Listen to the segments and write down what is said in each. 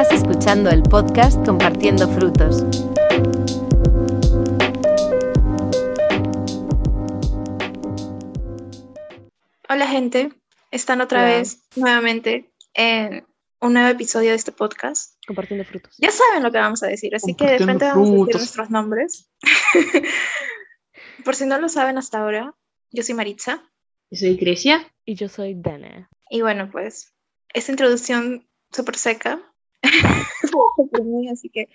Estás escuchando el podcast Compartiendo Frutos. Hola gente, están otra Hola. vez nuevamente en un nuevo episodio de este podcast. Compartiendo frutos. Ya saben lo que vamos a decir, así que de frente vamos a decir nuestros nombres. Por si no lo saben hasta ahora, yo soy Maritza. Yo soy Grecia. Y yo soy Dana. Y bueno, pues esta introducción súper seca. así que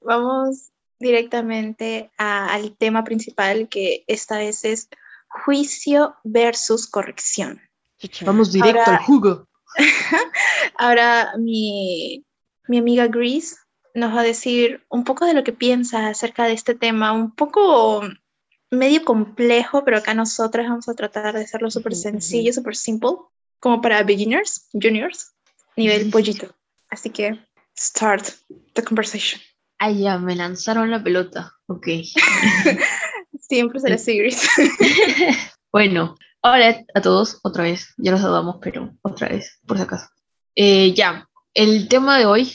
vamos directamente a- al tema principal que esta vez es juicio versus corrección. Vamos directo Ahora- al jugo. Ahora mi, mi amiga Grease nos va a decir un poco de lo que piensa acerca de este tema, un poco medio complejo, pero acá nosotras vamos a tratar de hacerlo súper sencillo, súper simple, como para beginners, juniors, nivel pollito. Así que, start the conversation. Ah, ya, me lanzaron la pelota. Ok. Siempre será Grease. bueno, hola a todos, otra vez. Ya los saludamos, pero otra vez, por si acaso. Eh, ya, el tema de hoy,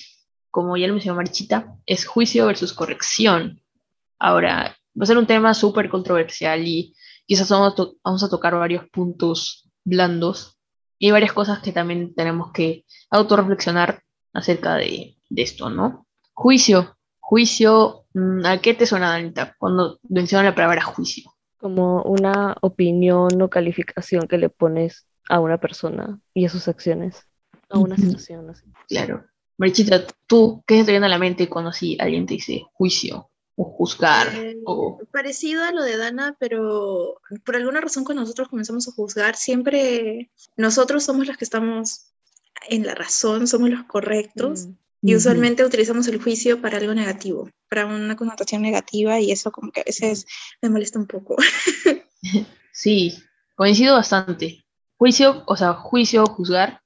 como ya lo mencionó Marchita, es juicio versus corrección. Ahora, va a ser un tema súper controversial y quizás vamos a, vamos a tocar varios puntos blandos y varias cosas que también tenemos que autorreflexionar acerca de, de esto, ¿no? Juicio. Juicio, mm, ¿a qué te suena, Danita, cuando mencionan la palabra juicio? Como una opinión o calificación que le pones a una persona y a sus acciones. A una situación así. Claro. Marichita, ¿tú qué se te viene a la mente cuando así alguien te dice juicio o juzgar? Eh, o... Parecido a lo de Dana, pero por alguna razón cuando nosotros comenzamos a juzgar, siempre nosotros somos los que estamos en la razón, somos los correctos. Mm. Y usualmente utilizamos el juicio para algo negativo, para una connotación negativa y eso como que a veces me molesta un poco. Sí, coincido bastante. Juicio, o sea, juicio, juzgar,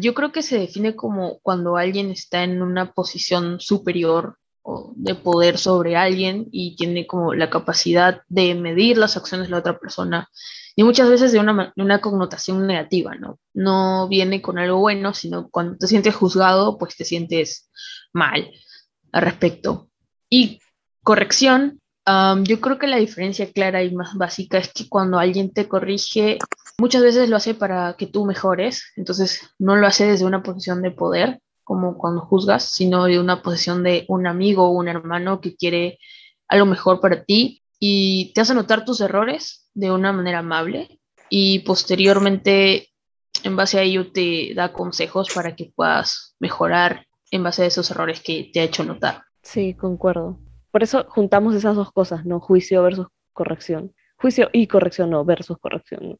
yo creo que se define como cuando alguien está en una posición superior o de poder sobre alguien y tiene como la capacidad de medir las acciones de la otra persona y muchas veces de una, de una connotación negativa, ¿no? No viene con algo bueno, sino cuando te sientes juzgado, pues te sientes mal al respecto. Y corrección, Am, yo creo que la diferencia clara y más básica es que cuando alguien te corrige, muchas veces lo hace para que tú mejores, entonces no lo hace desde una posición de poder, como cuando juzgas, sino de una posición de un amigo o un hermano que quiere algo mejor para ti y te hace notar tus errores de una manera amable y posteriormente en base a ello te da consejos para que puedas mejorar en base a esos errores que te ha hecho notar. Sí, concuerdo. Por eso juntamos esas dos cosas, ¿no? Juicio versus corrección. Juicio y corrección, no, versus corrección.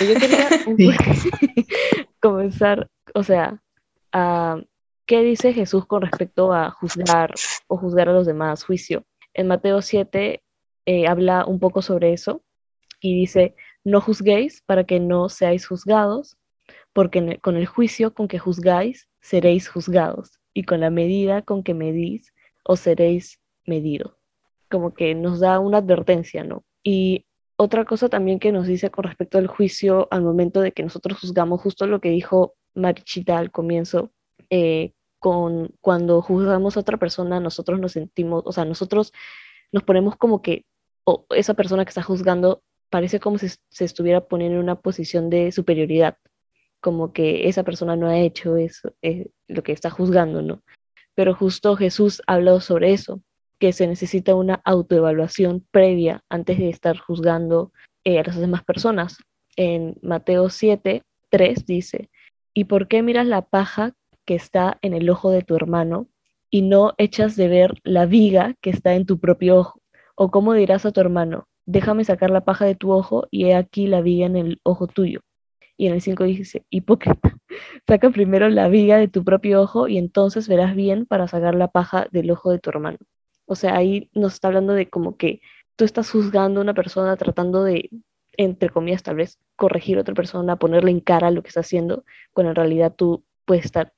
yo quería Sí. comenzar, o sea, a qué dice Jesús con respecto a juzgar o juzgar a los demás, juicio. En Mateo 7 eh, habla un poco sobre eso y dice, no juzguéis para que no seáis juzgados, porque con el juicio con que juzgáis seréis juzgados, y con la medida con que medís os seréis medidos. Como que nos da una advertencia, ¿no? Y otra cosa también que nos dice con respecto al juicio al momento de que nosotros juzgamos, justo lo que dijo Marichita al comienzo, eh, con cuando juzgamos a otra persona, nosotros nos sentimos, o sea, nosotros nos ponemos como que o esa persona que está juzgando parece como si se estuviera poniendo en una posición de superioridad, como que esa persona no ha hecho eso, eh, lo que está juzgando, ¿no? Pero justo Jesús ha hablado sobre eso, que se necesita una autoevaluación previa antes de estar juzgando eh, a las demás personas. En Mateo 7, 3 dice, ¿y por qué miras la paja que está en el ojo de tu hermano y no echas de ver la viga que está en tu propio ojo? ¿O cómo dirás a tu hermano, déjame sacar la paja de tu ojo y he aquí la viga en el ojo tuyo? Y en el 5 dice, hipócrita, saca primero la viga de tu propio ojo y entonces verás bien para sacar la paja del ojo de tu hermano. O sea, ahí nos está hablando de como que tú estás juzgando a una persona tratando de, entre comillas, tal vez corregir a otra persona, ponerle en cara lo que está haciendo, cuando en realidad tú puedes estar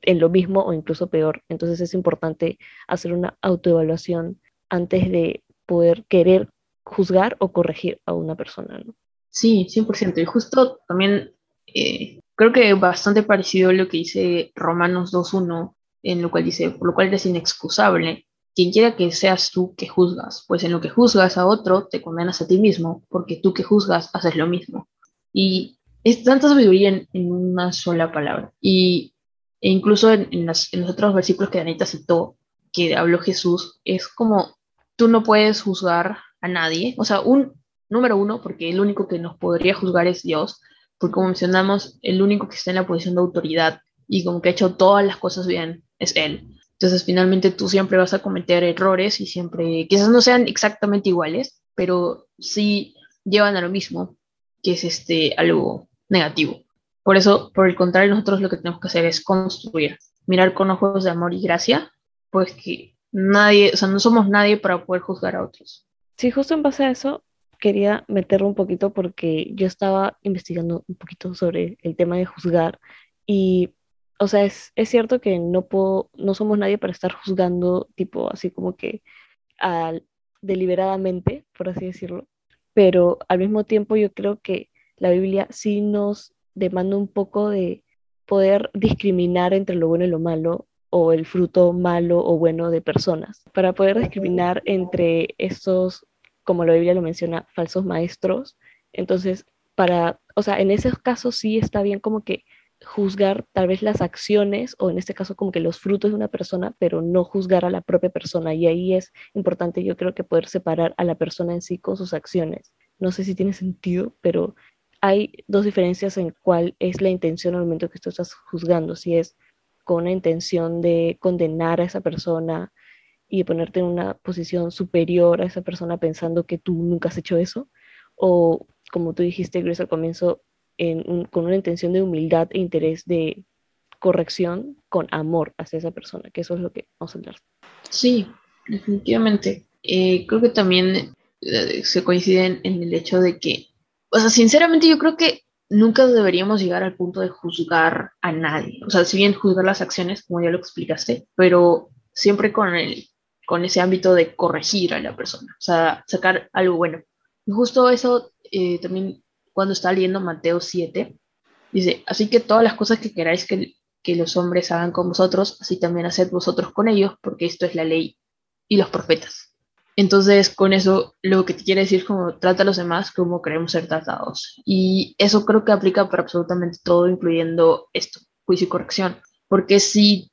en lo mismo o incluso peor. Entonces es importante hacer una autoevaluación antes de poder querer juzgar o corregir a una persona, ¿no? Sí, 100%. Y justo también eh, creo que bastante parecido a lo que dice Romanos 2.1, en lo cual dice, por lo cual eres inexcusable. Quien quiera que seas tú que juzgas, pues en lo que juzgas a otro te condenas a ti mismo, porque tú que juzgas haces lo mismo. Y es tanta sabiduría en, una sola palabra. Y e incluso en, en, los otros versículos que Anita citó, que habló Jesús, es como tú no puedes juzgar a nadie. O sea, un número uno, porque el único que nos podría juzgar es Dios, porque como mencionamos, el único que está en la posición de autoridad y como que ha hecho todas las cosas bien es Él. Entonces, finalmente tú siempre vas a cometer errores y siempre, quizás no sean exactamente iguales, pero sí llevan a lo mismo, que es este, algo negativo. Por eso, por el contrario, nosotros lo que tenemos que hacer es construir, mirar con ojos de amor y gracia, pues que nadie, o sea, no somos nadie para poder juzgar a otros. Sí, justo en base a eso, quería meterlo un poquito porque yo estaba investigando un poquito sobre el tema de juzgar y, o sea, es, es cierto que no puedo, no somos nadie para estar juzgando, tipo, así como que al, deliberadamente, por así decirlo, pero al mismo tiempo yo creo que la Biblia sí nos demanda un poco de poder discriminar entre lo bueno y lo malo o el fruto malo o bueno de personas, para poder discriminar entre estos como la Biblia lo menciona, falsos maestros. Entonces, para, o sea, en esos casos sí está bien como que juzgar tal vez las acciones o en este caso como que los frutos de una persona, pero no juzgar a la propia persona. Y ahí es importante yo creo que poder separar a la persona en sí con sus acciones. No sé si tiene sentido, pero hay dos diferencias en cuál es la intención al momento que tú estás juzgando, si es con una intención de condenar a esa persona, y ponerte en una posición superior a esa persona pensando que tú nunca has hecho eso, o como tú dijiste, Grace, al comienzo, con una intención de humildad e interés de corrección con amor hacia esa persona, que eso es lo que vamos a hablar. Sí, definitivamente. Eh, creo que también eh, se coinciden en el hecho de que, o sea, sinceramente yo creo que nunca deberíamos llegar al punto de juzgar a nadie. O sea, si bien juzgar las acciones, como ya lo explicaste, pero siempre con el con ese ámbito de corregir a la persona, o sea, sacar algo bueno. Y justo eso eh, también cuando está leyendo Mateo 7, dice, así que todas las cosas que queráis que, que los hombres hagan con vosotros, así también haced vosotros con ellos, porque esto es la ley y los profetas. Entonces, con eso, lo que te quiere decir es como trata a los demás como queremos ser tratados. Y eso creo que aplica para absolutamente todo, incluyendo esto, juicio y corrección. Porque si,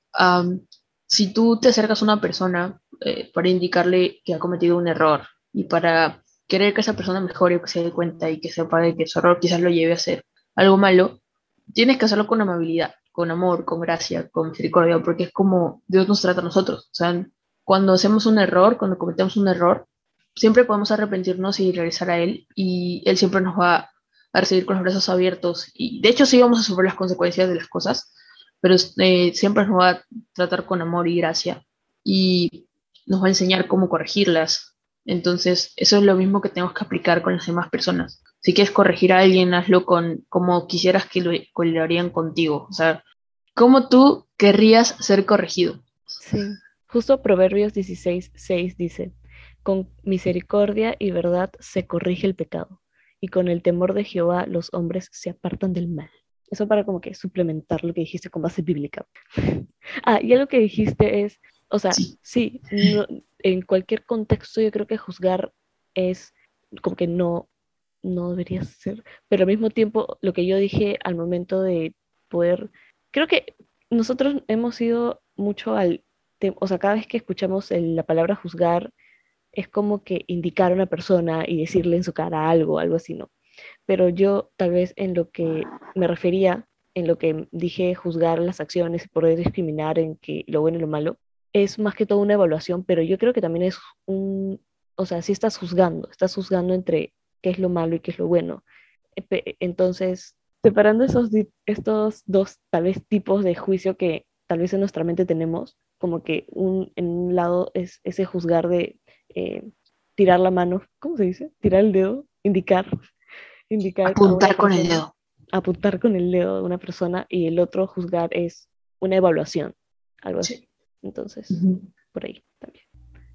si tú te acercas a una persona eh, para indicarle que ha cometido un error y para querer que esa persona mejore que se dé cuenta y que sepa de que su error quizás lo lleve a hacer algo malo, tienes que hacerlo con amabilidad, con amor, con gracia, con misericordia, porque es como Dios nos trata a nosotros. O sea, cuando hacemos un error, cuando cometemos un error, siempre podemos arrepentirnos y regresar a Él y Él siempre nos va a recibir con los brazos abiertos y de hecho sí vamos a sufrir las consecuencias de las cosas, pero eh, siempre nos va a tratar con amor y gracia y nos va a enseñar cómo corregirlas. Entonces, eso es lo mismo que tenemos que aplicar con las demás personas. Si quieres corregir a alguien, hazlo con como quisieras que lo, lo harían contigo. O sea, ¿cómo tú querrías ser corregido? Sí, justo Proverbios 16, 6 dice, con misericordia y verdad se corrige el pecado, y con el temor de Jehová los hombres se apartan del mal. Eso para como que suplementar lo que dijiste con base bíblica. ah, y algo que dijiste es, o sea, sí, en cualquier contexto yo creo que juzgar es como que no, no debería ser, pero al mismo tiempo lo que yo dije al momento de poder, creo que nosotros hemos ido mucho al, o sea, cada vez que escuchamos la palabra juzgar, es como que indicar a una persona y decirle en su cara algo, algo así, ¿no? Pero yo tal vez en lo que me refería, en lo que dije juzgar las acciones y poder discriminar en que lo bueno y lo malo, es más que todo una evaluación, pero yo creo que también es un, o sea, si estás juzgando, estás juzgando entre qué es lo malo y qué es lo bueno. Entonces, separando esos, estos dos tal vez tipos de juicio que tal vez en nuestra mente tenemos, como que un, en un lado es ese juzgar de eh, tirar la mano, ¿cómo se dice? Tirar el dedo, indicar, indicar. Apuntar con el dedo. Apuntar con el dedo de una persona y el otro juzgar es una evaluación, algo así. Entonces, por ahí también.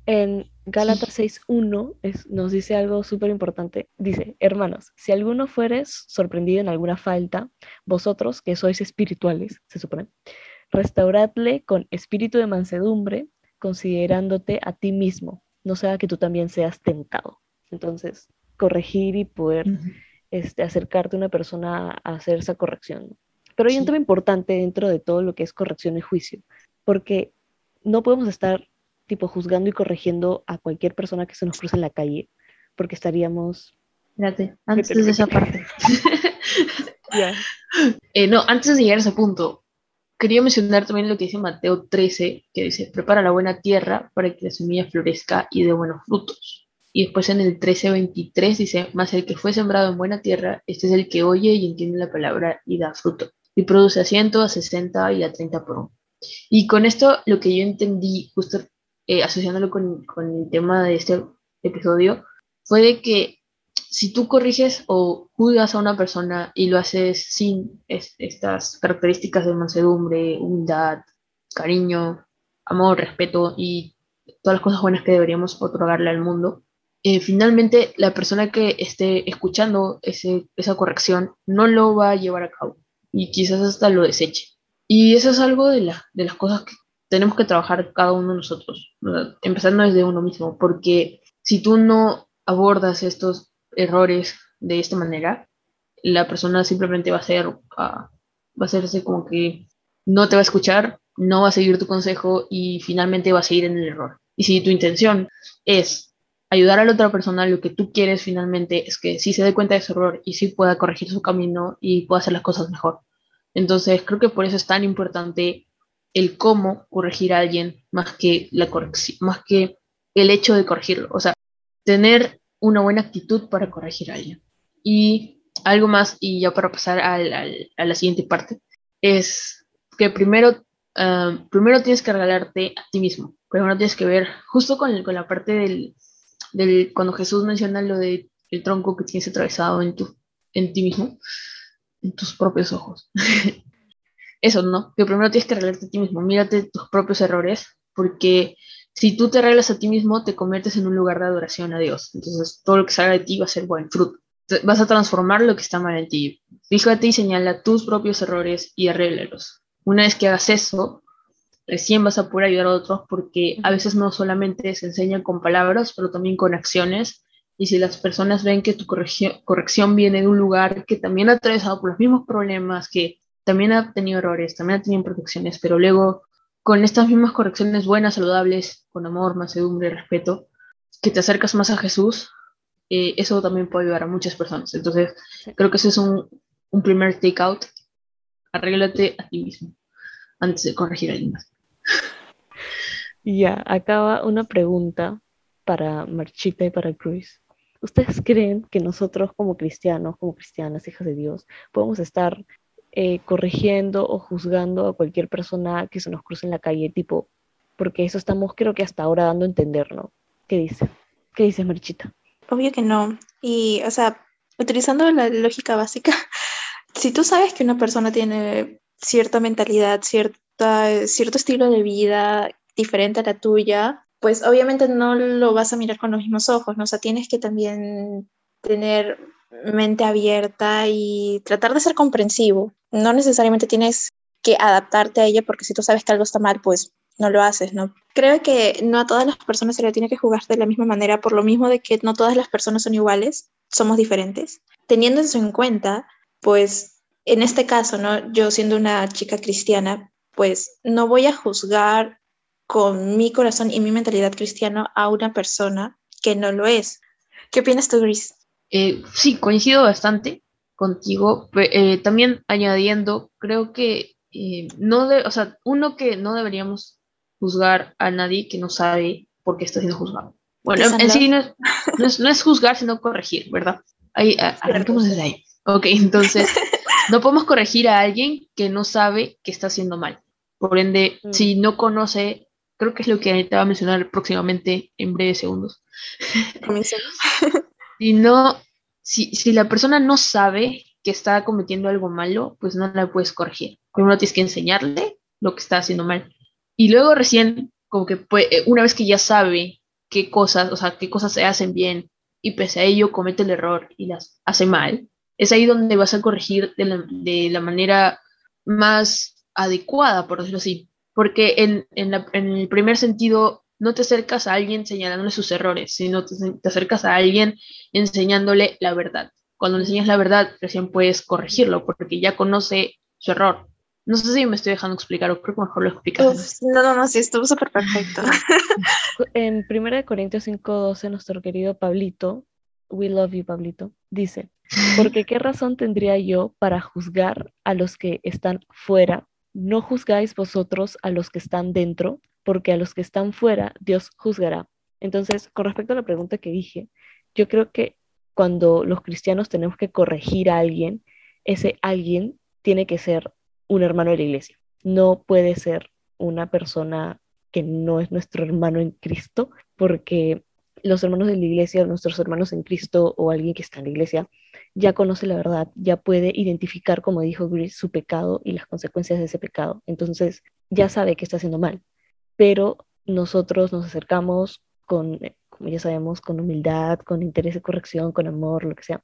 En Gálatas 6.1 nos dice algo súper importante. Dice, hermanos, si alguno fueres sorprendido en alguna falta, vosotros que sois espirituales, se supone, restauradle con espíritu de mansedumbre, considerándote a ti mismo, no sea que tú también seas tentado. Entonces, corregir y poder este, acercarte a una persona a hacer esa corrección. Pero hay un tema importante dentro de todo lo que es corrección y juicio, porque no podemos estar tipo juzgando y corrigiendo a cualquier persona que se nos cruce en la calle, porque estaríamos... Espérate, antes de esa parte. Eh, no, antes de llegar a ese punto, quería mencionar también lo que dice Mateo 13, que dice, prepara la buena tierra para que la semilla florezca y dé buenos frutos. Y después en el 13:23 dice, más el que fue sembrado en buena tierra, este es el que oye y entiende la palabra y da fruto. Y produce a 100, a 60 y a 30 por uno. Y con esto lo que yo entendí, justo eh, asociándolo con, con el tema de este episodio, fue de que si tú corriges o juzgas a una persona y lo haces sin estas características de mansedumbre, humildad, cariño, amor, respeto y todas las cosas buenas que deberíamos otorgarle al mundo, eh, finalmente la persona que esté escuchando ese, esa corrección no lo va a llevar a cabo y quizás hasta lo deseche. Y eso es algo de, la, de las cosas que tenemos que trabajar cada uno de nosotros, empezando desde uno mismo, porque si tú no abordas estos errores de esta manera, la persona simplemente va a ser, ah, va a hacerse como que no te va a escuchar, no va a seguir tu consejo y finalmente va a seguir en el error. Y si tu intención es ayudar a la otra persona, lo que tú quieres finalmente es que sí se dé cuenta de su error y sí pueda corregir su camino y pueda hacer las cosas mejor. Entonces, creo que por eso es tan importante el cómo corregir a alguien más que la más que el hecho de corregirlo. O sea, tener una buena actitud para corregir a alguien. Y algo más, y ya para pasar a la siguiente parte, es que primero, ah, primero tienes que regalarte a ti mismo. Primero tienes que ver, justo con, la parte del, cuando Jesús menciona lo de tronco que tienes atravesado en, tu, en ti mismo, en tus propios ojos. Eso, ¿no? Que primero tienes que regalarte a ti mismo. Mírate tus propios errores, porque si tú te arreglas a ti mismo, te conviertes en un lugar de adoración a Dios. Entonces, todo lo que salga de ti va a ser buen fruto. Vas a transformar lo que está mal en ti. Fíjate y señala tus propios errores y arréglalos. Una vez que hagas eso, recién vas a poder ayudar a otros porque a veces no solamente se enseña con palabras, pero también con acciones. Y si las personas ven que tu corrección viene de un lugar que también ha atravesado por los mismos problemas, que también ha tenido errores, también ha tenido imperfecciones, pero luego con estas mismas correcciones buenas, saludables, con amor, mansedumbre, respeto, que te acercas más a Jesús, eh, eso también puede ayudar a muchas personas. Entonces, creo que ese es un, un primer take-out. Arréglate a ti mismo antes de corregir a alguien más. Ya, acaba una pregunta para Marchita y para Cruz. ¿Ustedes creen que nosotros como cristianos, como cristianas, hijas de Dios, podemos estar eh, corrigiendo o juzgando a cualquier persona que se nos cruce en la calle, tipo, porque eso estamos creo que hasta ahora dando a entender, ¿no? ¿Qué dice? ¿Qué dices, Marchita? Obvio que no. Y, o sea, utilizando la lógica básica, si tú sabes que una persona tiene cierta mentalidad, cierta, cierto estilo de vida diferente a la tuya, pues obviamente no lo vas a mirar con los mismos ojos, ¿no? O sea, tienes que también tener mente abierta y tratar de ser comprensivo. No necesariamente tienes que adaptarte a ella porque si tú sabes que algo está mal, pues no lo haces, ¿no? Creo que no a todas las personas se le tiene que jugar de la misma manera, por lo mismo de que no todas las personas son iguales, somos diferentes. Teniendo eso en cuenta, pues en este caso, ¿no? Yo siendo una chica cristiana, pues no voy a juzgar con mi corazón y mi mentalidad cristiana a una persona que no lo es. ¿Qué opinas tú, Gris? Eh, sí, coincido bastante contigo. Eh, también añadiendo, creo que eh, no de, o sea, uno que no deberíamos juzgar a nadie que no sabe por qué está siendo juzgado. Bueno, en, sí no es, no, es, juzgar, sino corregir, ¿verdad? Ahí, arranquemos desde ahí. Ok, entonces, no podemos corregir a alguien que no sabe que está haciendo mal. Por ende, mm. si no conoce, creo que es lo que te va a mencionar próximamente en breves segundos. Si no, si, si la persona no sabe que está cometiendo algo malo, pues no la puedes corregir. Primero tienes que enseñarle lo que está haciendo mal. Y luego recién, como que eh, una vez que ya sabe qué cosas, o sea, qué cosas se hacen bien y pese a ello comete el error y las hace mal, es ahí donde vas a corregir de la, de la manera más adecuada, por decirlo así. Porque en, en, en el primer sentido, no te acercas a alguien señalándole sus errores, sino te, te acercas a alguien enseñándole la verdad. Cuando le enseñas la verdad, recién puedes corregirlo, porque ya conoce su error. No sé si me estoy dejando explicar, o creo que mejor lo explicas. No, no, no, sí, estuvo súper perfecto. En 1 Corintios 5:12, nuestro querido Pablito, we love you, Pablito, dice, porque qué razón tendría yo para juzgar a los que están fuera? No juzgáis vosotros a los que están dentro, porque a los que están fuera Dios juzgará. Entonces, con respecto a la pregunta que dije, yo creo que cuando los cristianos tenemos que corregir a alguien, ese alguien tiene que ser un hermano de la iglesia. No puede ser una persona que no es nuestro hermano en Cristo, porque los hermanos de la iglesia, nuestros hermanos en Cristo o alguien que está en la iglesia, ya conoce la verdad, ya puede identificar, como dijo Gris, su pecado y las consecuencias de ese pecado. Entonces, ya sabe que está haciendo mal. Pero nosotros nos acercamos con, eh, como ya sabemos, con humildad, con interés de corrección, con amor, lo que sea.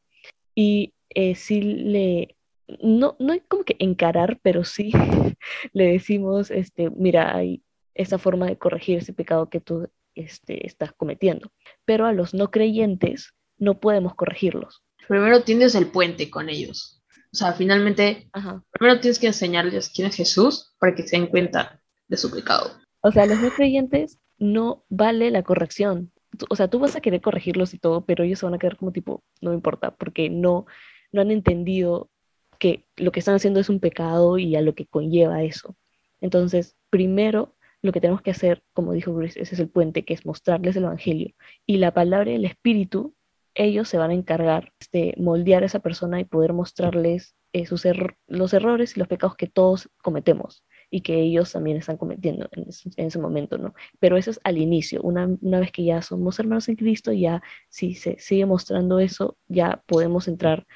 Y eh, sí le, no, no hay como que encarar, pero sí le decimos, este, mira, hay esta forma de corregir ese pecado que tú este, estás cometiendo. Pero a los no creyentes no podemos corregirlos. Primero tienes el puente con ellos. O sea, finalmente, Ajá. primero tienes que enseñarles quién es Jesús para que se den cuenta de su pecado. O sea, los no creyentes no vale la corrección. O sea, tú vas a querer corregirlos y todo, pero ellos se van a quedar como tipo, no me importa, porque no, no han entendido que lo que están haciendo es un pecado y a lo que conlleva eso. Entonces, primero, lo que tenemos que hacer, como dijo Grace, ese es el puente, que es mostrarles el Evangelio. Y la palabra del Espíritu, ellos se van a encargar de moldear a esa persona y poder mostrarles eh, sus los errores y los pecados que todos cometemos y que ellos también están cometiendo en ese, en ese momento, ¿no? Pero eso es al inicio, una, una vez que ya somos hermanos en Cristo, ya si se sigue mostrando eso, ya podemos entrar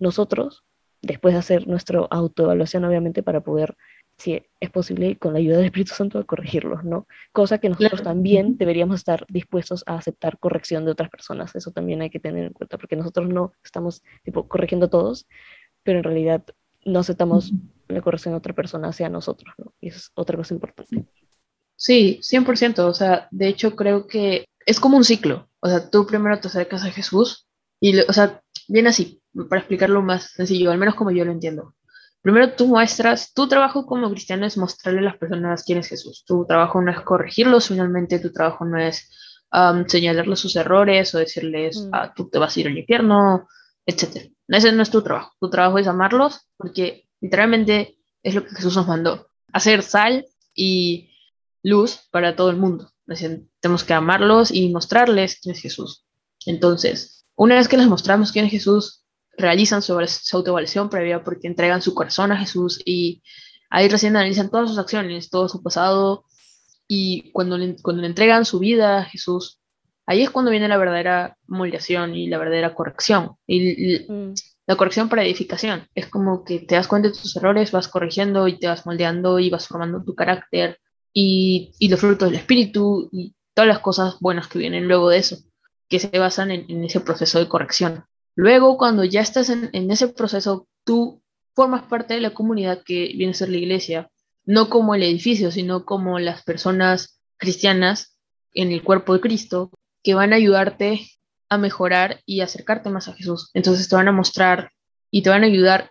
nosotros, después de hacer nuestra autoevaluación, obviamente, para poder, si es posible, con la ayuda del Espíritu Santo, a corregirlos, ¿no? Cosa que nosotros Claro. también deberíamos estar dispuestos a aceptar corrección de otras personas, eso también hay que tener en cuenta, porque nosotros no estamos, tipo, corrigiendo a todos, pero en realidad no aceptamos la corrección de otra persona hacia nosotros, ¿no? Y eso es otra cosa importante. Sí, 100%. O sea, de hecho creo que es como un ciclo. O sea, tú primero te acercas a Jesús y, o sea, bien así, para explicarlo más sencillo, al menos como yo lo entiendo. Primero tú muestras, tu trabajo como cristiano es mostrarle a las personas quién es Jesús. Tu trabajo no es corregirlos, finalmente tu trabajo no es señalarles sus errores o decirles, Mm. ah, tú te vas a ir al infierno, etc. Ese no es tu trabajo. Tu trabajo es amarlos porque literalmente es lo que Jesús nos mandó. Hacer sal y luz para todo el mundo. Decir, tenemos que amarlos y mostrarles quién es Jesús. Entonces, una vez que les mostramos quién es Jesús, realizan su, su autoevaluación previa porque entregan su corazón a Jesús y ahí recién analizan todas sus acciones, todo su pasado y cuando le, cuando entregan su vida a Jesús, ahí es cuando viene la verdadera moldeación y la verdadera corrección. Mm, la corrección para edificación. Es como que te das cuenta de tus errores, vas corrigiendo y te vas moldeando y vas formando tu carácter y, y los frutos del espíritu y todas las cosas buenas que vienen luego de eso, que se basan en, ese proceso de corrección. Luego, cuando ya estás en, en ese proceso, tú formas parte de la comunidad que viene a ser la iglesia, no como el edificio, sino como las personas cristianas en el cuerpo de Cristo que van a ayudarte a mejorar y acercarte más a Jesús. Entonces te van a mostrar y te van a ayudar,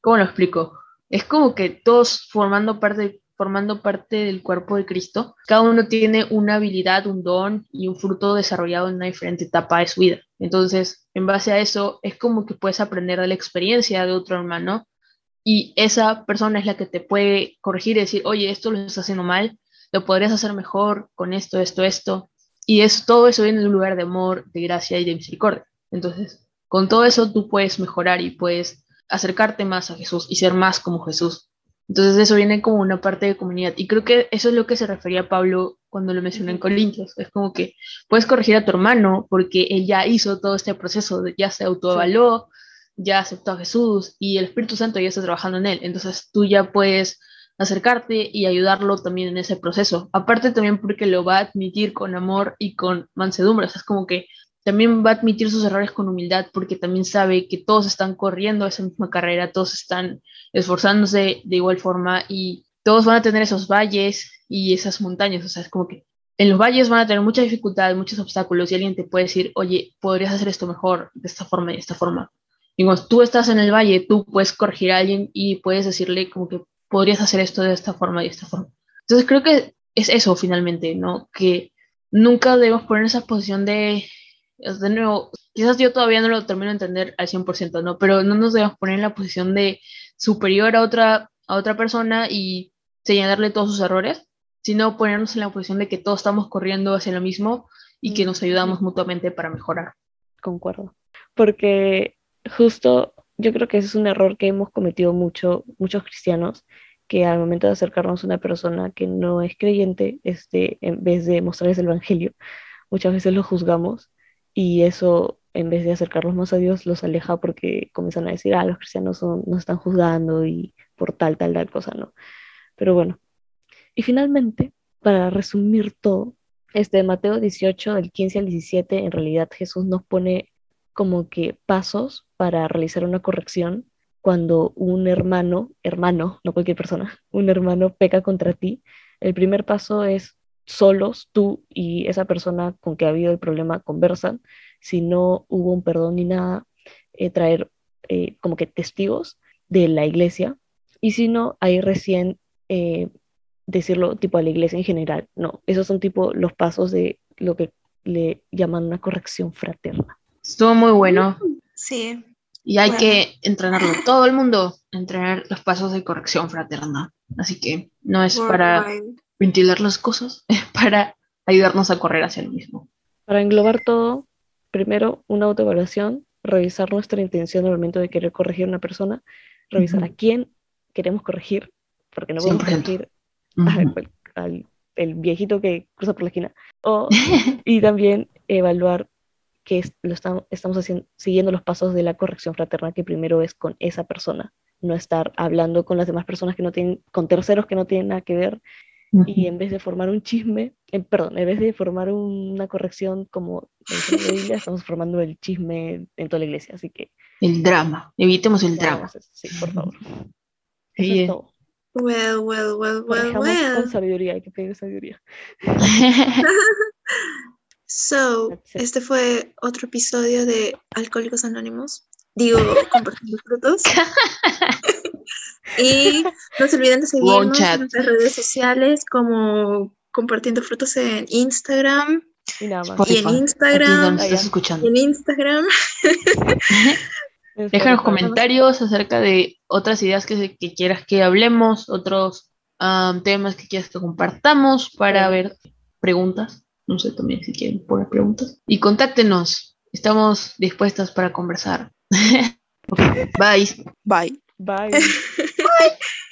¿cómo lo explico? Es como que todos formando parte, formando parte del cuerpo de Cristo, cada uno tiene una habilidad, un don y un fruto desarrollado en una diferente etapa de su vida. Entonces, en base a eso, es como que puedes aprender de la experiencia de otro hermano y esa persona es la que te puede corregir y decir, oye, esto lo estás haciendo mal, lo podrías hacer mejor con esto, esto, esto. Y es, todo eso viene de un lugar de amor, de gracia y de misericordia. Entonces, con todo eso tú puedes mejorar y puedes acercarte más a Jesús y ser más como Jesús. Entonces eso viene como una parte de comunidad. Y creo que eso es lo que se refería Pablo cuando lo mencionó en Corintios. Es como que puedes corregir a tu hermano porque él ya hizo todo este proceso, ya se autoevaluó, ya aceptó a Jesús y el Espíritu Santo ya está trabajando en él. Entonces tú ya puedes acercarte y ayudarlo también en ese proceso. Aparte también porque lo va a admitir con amor y con mansedumbre. O sea, es como que también va a admitir sus errores con humildad porque también sabe que todos están corriendo esa misma carrera, todos están esforzándose de igual forma y todos van a tener esos valles y esas montañas, o sea, es como que en los valles van a tener mucha dificultad, muchos obstáculos y alguien te puede decir, oye, podrías hacer esto mejor de esta forma y de esta forma. Y cuando tú estás en el valle, tú puedes corregir a alguien y puedes decirle como que podrías hacer esto de esta forma y de esta forma. Entonces creo que es eso finalmente, ¿no? Que nunca debemos poner esa posición de, de nuevo, quizás yo todavía no lo termino de entender al 100%, ¿no? Pero no nos debemos poner en la posición de superior a otra, a otra persona y señalarle todos sus errores, sino ponernos en la posición de que todos estamos corriendo hacia lo mismo y que nos ayudamos mutuamente para mejorar. Concuerdo. Porque justo yo creo que ese es un error que hemos cometido mucho, muchos cristianos, que al momento de acercarnos a una persona que no es creyente, este, en vez de mostrarles el Evangelio, muchas veces lo juzgamos y eso, en vez de acercarlos más a Dios, los aleja porque comienzan a decir, ah, los cristianos son, nos están juzgando y por tal, tal, tal cosa, ¿no? Pero bueno, y finalmente, para resumir todo, este Mateo 18, del 15 al 17, en realidad Jesús nos pone como que pasos para realizar una corrección cuando un hermano, hermano, no cualquier persona, un hermano peca contra ti. El primer paso es solos, tú y esa persona con que ha habido el problema conversan. Si no hubo un perdón ni nada, eh, traer eh, como que testigos de la iglesia. Y si no, ahí recién eh, decirlo tipo a la iglesia en general. No, esos son tipo los pasos de lo que le llaman una corrección fraterna. Estuvo muy bueno. Sí. Y hay Bueno. que entrenarlo. Todo el mundo entrenar los pasos de corrección fraterna. Así que no es para Worldwide. ventilar las cosas, es para ayudarnos a correr hacia el mismo. Para englobar todo, primero una autoevaluación, revisar nuestra intención al momento de querer corregir a una persona, revisar a quién queremos corregir, porque no podemos 100%. corregir al- el viejito que cruza por la esquina. O, y también evaluar que es- lo estamos, estamos haciendo, siguiendo los pasos de la corrección fraterna, que primero es con esa persona, no estar hablando con las demás personas que no tienen, con terceros que no tienen nada que ver, y en vez de formar un chisme, eh, perdón, en vez de formar una corrección como dice la Biblia, estamos formando el chisme en toda la iglesia, así que El drama. Evitemos el drama. Sí, por favor. Sí, Eso es todo. Well, well, well, well, Manejamos con well. sabiduría, hay que pedir sabiduría. So, este fue otro episodio de Alcohólicos Anónimos. Digo, compartiendo frutos. y no se olviden de seguirnos en nuestras redes sociales como Compartiendo Frutos en Instagram. Y nada más. Y en Instagram. escuchando. En Instagram. Es Déjanos comentarios acerca de otras ideas que, que quieras que hablemos, otros temas que quieras que compartamos para Sí. ver preguntas. No sé también si quieren poner preguntas. Y contáctenos. Estamos dispuestas para conversar. Bye. Bye. Bye. Bye.